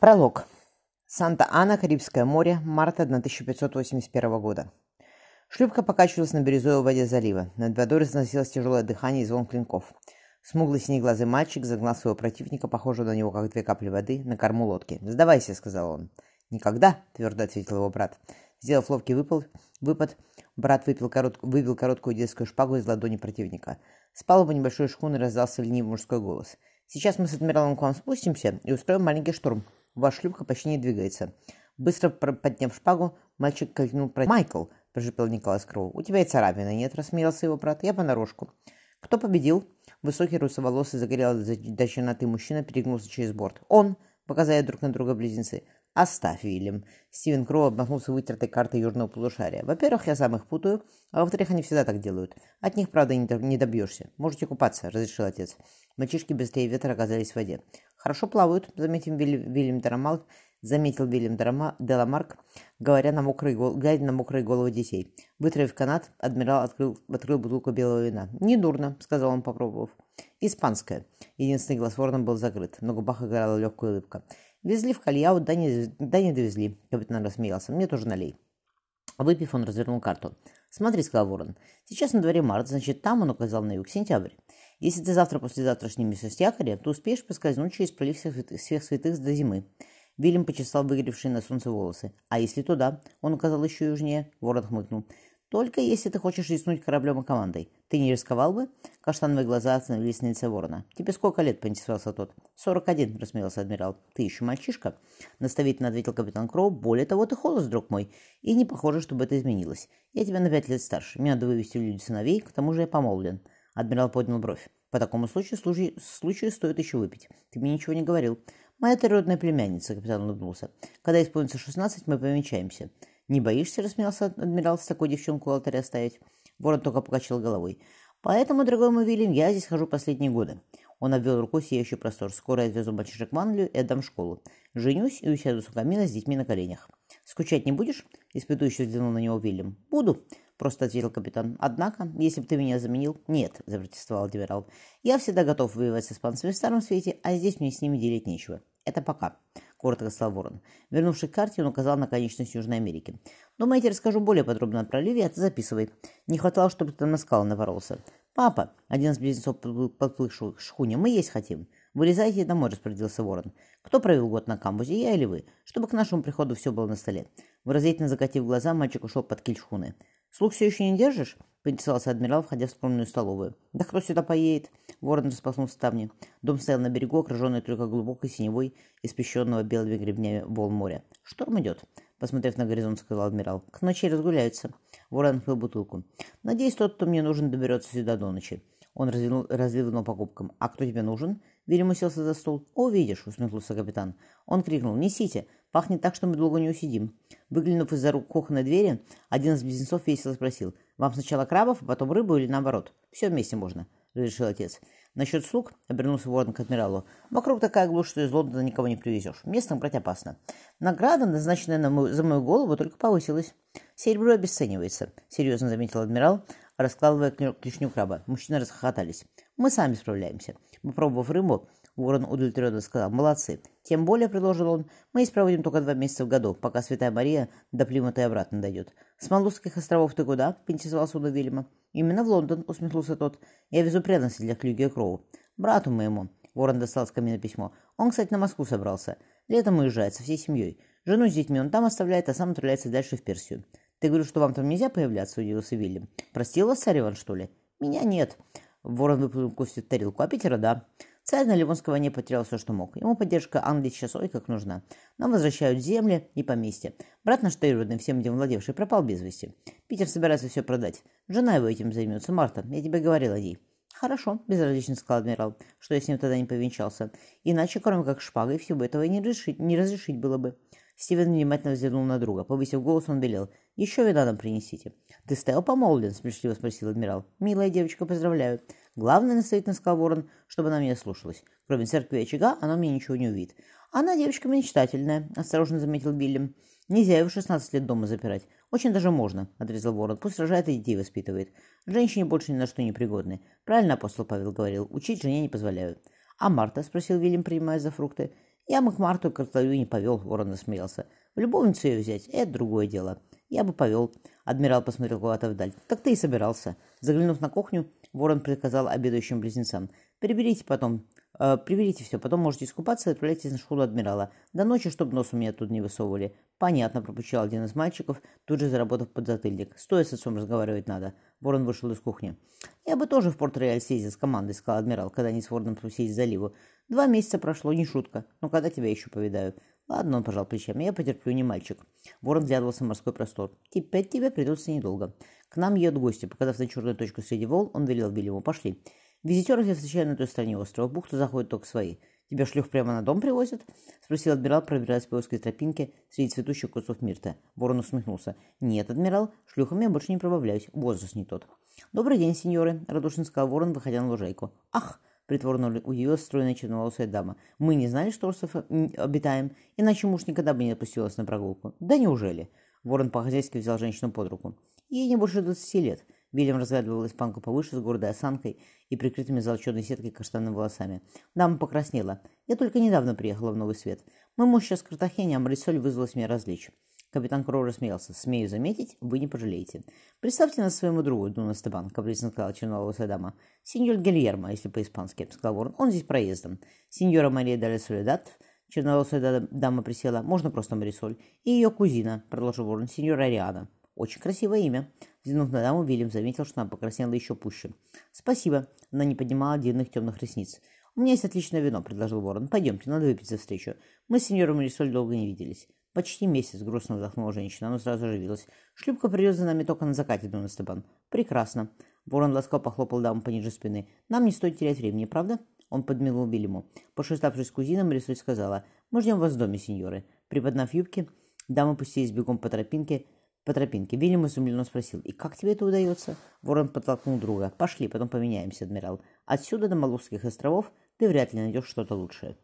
Пролог. Санта-Ана, Карибское море, март 1581 года. Шлюпка покачивалась на бирюзовой воде залива. Над водой разносилось тяжелое дыхание и звон клинков. Смуглый синеглазый мальчик загнал своего противника, похожего на него, как две капли воды, на корму лодки. «Сдавайся», — сказал он. «Никогда», — твердо ответил его брат. Сделав ловкий выпал, выпад, брат выпил корот, выбил короткую детскую шпагу из ладони противника. С палубы небольшой шхуны раздался ленивый мужской голос. «Сейчас мы с адмиралом к вам спустимся и устроим маленький штурм. Ваша шлюпка почти не двигается. Быстро подняв шпагу, мальчик кольнул про... «Майкл!» – прожипел Николас Кроу. «У тебя и царапины нет», – рассмеялся его брат. «Я понарошку». «Кто победил?» Высокий русоволосый загорелый до мужчина перегнулся через борт. «Он!» – показали друг на друга близнецы. «Оставь, Вильям!» Стивен Кроу обмахнулся вытертой картой южного полушария. «Во-первых, я сам их путаю, а во-вторых, они всегда так делают. От них, правда, не добьешься. Можете купаться», – разрешил отец. Мальчишки быстрее ветра оказались в воде. «Хорошо плавают», — заметил Вильям Деламарк, заметил Вильям Деламарк, говоря на мокрые, глядя на мокрые головы детей. Вытравив канат, адмирал открыл, открыл бутылку белого вина. «Недурно», — сказал он, попробовав. «Испанское». Единственный глаз ворона был закрыт. На губах играла легкая улыбка. «Везли в Кальяу, да не, да не довезли», — капитан рассмеялся. «Мне тоже налей». Выпив, он развернул карту. «Смотри», — сказал ворон. «Сейчас на дворе март, значит, там он указал на юг, сентябрь. Если ты завтра-послезавтра снимешься с якоря, то успеешь поскользнуть через пролив всех святых до зимы. Вильям почесал выгоревшие на солнце волосы. А если туда? Он указал еще южнее. Ворон хмыкнул. Только если ты хочешь рискнуть кораблем и командой. Ты не рисковал бы? Каштановые глаза остановились на лице ворона. Тебе сколько лет, поинтересовался тот. Сорок один, рассмеялся адмирал. Ты еще мальчишка? Наставительно ответил капитан Кроу. Более того, ты холост, друг мой. И не похоже, чтобы это изменилось. Я тебя на пять лет старше. Мне надо вывести в люди сыновей, к тому же я помолвлен. Адмирал поднял бровь. По такому случаю, случаю, случаю стоит еще выпить. Ты мне ничего не говорил. Моя трудная племянница, капитан улыбнулся. Когда исполнится шестнадцать, мы помечаемся. Не боишься, рассмеялся адмирал, с такой девчонку у алтаря оставить? Ворон только покачал головой. Поэтому, дорогой мой Вильям, я здесь хожу последние годы. Он обвел рукой сияющий простор. Скоро я отвезу мальчишек в Англию и отдам в школу. Женюсь и усяду у камина с детьми на коленях. Скучать не будешь? Испытующе взглянул на него Вильям. Буду просто ответил капитан. Однако, если бы ты меня заменил... Нет, запротестовал адмирал. Я всегда готов воевать с испанцами в Старом Свете, а здесь мне с ними делить нечего. Это пока. Коротко сказал Ворон. Вернувшись к карте, он указал на конечность Южной Америки. «Думаете, расскажу более подробно о проливе? Это записывай. Не хватало, чтобы ты на скалы наворолся. Папа, один из близнецов подплывших шхуне, мы есть хотим. Вылезайте домой, распорядился Ворон. Кто провел год на камбузе, я или вы? Чтобы к нашему приходу все было на столе. Выразительно закатив глаза, мальчик ушел под киль шхуны. «Слух все еще не держишь?» — поинтересовался адмирал, входя в скромную столовую. «Да кто сюда поедет?» Ворон распахнул ставни. Дом стоял на берегу, окруженный только глубокой синевой, испещренного белыми гребнями волн моря. «Шторм идет», — посмотрев на горизонт, сказал адмирал. «К ночи разгуляются». Ворон открыл бутылку. «Надеюсь, тот, кто мне нужен, доберется сюда до ночи». Он развернул, по кубкам. «А кто тебе нужен?» Вильям уселся за стол. «О, видишь!» — усмехнулся капитан. Он крикнул. «Несите! Пахнет так, что мы долго не усидим». Выглянув из-за рук кухонной двери, один из близнецов весело спросил. «Вам сначала крабов, а потом рыбу или наоборот? Все вместе можно», — разрешил отец. Насчет слуг, — обернулся Ворон к адмиралу, — вокруг такая глушь, что из Лондона никого не привезешь. Местным брать опасно. Награда, назначенная на мою, за мою голову, только повысилась. Серебро обесценивается, — серьезно заметил адмирал, раскладывая клешню краба. Мужчины расхохотались. Мы сами справляемся. Попробовав рыбу, Ворон удовлетворенно сказал, молодцы. Тем более, предложил он, мы испроводим только два месяца в году, пока Святая Мария до Плимута и обратно дойдет. С Малузских островов ты куда? Поинтересовался у Вильяма. Именно в Лондон, усмехнулся тот. Я везу преданности для Клюги и Кроу. Брату моему. Ворон достал с камина письмо. Он, кстати, на Москву собрался. Летом уезжает со всей семьей. Жену с детьми он там оставляет, а сам отправляется дальше в Персию. Ты говоришь, что вам там нельзя появляться, удивился Вильям. Простил вас царь Иван, что ли? Меня нет. Ворон выплюнул кость в тарелку. А Питера, да. Царь на Ливонской войне потерял все, что мог. Ему поддержка Англии сейчас ой как нужна. Нам возвращают земли и поместья. Брат наш Тейрудный, всем этим владевший, пропал без вести. Питер собирается все продать. Жена его этим займется. Марта, я тебе говорил о ней. «Хорошо», — безразлично сказал адмирал, что я с ним тогда не повенчался. «Иначе, кроме как шпагой, всего этого и не разрешить, не разрешить было бы». Стивен внимательно взглянул на друга. Повысив голос, он велел. «Еще вина нам принесите». «Ты стоял помолвлен?» — смешливо спросил адмирал. «Милая девочка, поздравляю. Главное, настоятельно сказал ворон, чтобы она меня слушалась. Кроме церкви и очага, она мне ничего не увидит. Она девочка мечтательная, осторожно заметил Биллим. Нельзя его в 16 лет дома запирать. Очень даже можно, отрезал ворон. Пусть рожает и детей воспитывает. Женщине больше ни на что не пригодны. Правильно апостол Павел говорил, учить жене не позволяют. А Марта, спросил Вильям, принимая за фрукты. Я Макмарту Картаю не повел, ворон насмеялся. В любовницу ее взять — это другое дело. Я бы повел. Адмирал посмотрел куда-то вдаль. Так ты и собирался. Заглянув на кухню, ворон приказал обедающим близнецам. Приберите потом, э, приберите все, потом можете искупаться и отправляйтесь на школу адмирала. До ночи, чтобы нос у меня тут не высовывали. Понятно, пропучал один из мальчиков, тут же заработав под затыльник. Стоя с отцом разговаривать надо. Ворон вышел из кухни. Я бы тоже в Порт-Рояль съездил с командой, сказал адмирал, когда они с Вороном спустились к заливу. Два месяца прошло, не шутка. Но когда тебя еще повидаю? Ладно, он пожал плечами, я потерплю, не мальчик. Ворон глядывался в морской простор. Теперь тебе придется недолго. К нам едут гости. Показав на черную точку среди волн, он велел Вильяму. Пошли. Визитеров я встречаю на той стороне острова. Бухту заходят только свои. Тебя шлюх прямо на дом привозят? Спросил адмирал, пробираясь по узкой тропинке среди цветущих кустов мирта. Ворон усмехнулся. Нет, адмирал, шлюхом я больше не пробавляюсь. Возраст не тот. Добрый день, сеньоры, радушно сказал ворон, выходя на лужайку. Ах, притворно удивилась стройная черноволосая дама. «Мы не знали, что остров обитаем, иначе муж никогда бы не отпустил на прогулку». «Да неужели?» Ворон по-хозяйски взял женщину под руку. «Ей не больше двадцати лет». Вильям разглядывал испанку повыше с гордой осанкой и прикрытыми золоченой сеткой каштанными волосами. Дама покраснела. «Я только недавно приехала в Новый Свет. Мой муж сейчас в Картахене, а Марисоль вызвалась меня развлечь». Капитан Кроу рассмеялся. «Смею заметить, вы не пожалеете. Представьте нас своему другу, Дуна Степан», — капризно сказала черноволосая дама. «Сеньор Гильермо, если по-испански», — сказал ворон. «Он здесь проездом. Сеньора Мария Даля Солидат». Черноволосая дама присела. «Можно просто Марисоль». «И ее кузина», — продолжил ворон, — «сеньора Ариана». «Очень красивое имя». Взглянув на даму, Вильям заметил, что она покраснела еще пуще. «Спасибо». Она не поднимала длинных темных ресниц. «У меня есть отличное вино», — предложил ворон. «Пойдемте, надо выпить за встречу. Мы с сеньором Марисоль долго не виделись». «Почти месяц», — грустно вздохнула женщина. Она сразу оживилась. «Шлюпка придет за нами только на закате, Дона Степан». «Прекрасно». Ворон ласково похлопал даму пониже спины. «Нам не стоит терять времени, правда?» Он подмигнул Вильяму. Пошеставшись с кузином, Рисоль сказала, «Мы ждем вас в доме, сеньоры». Приподнав юбки, дамы пустились бегом по тропинке, по тропинке. Вильям изумленно спросил, «И как тебе это удается?» Ворон подтолкнул друга. «Пошли, потом поменяемся, адмирал. Отсюда до Малузских островов ты вряд ли найдешь что-то лучшее».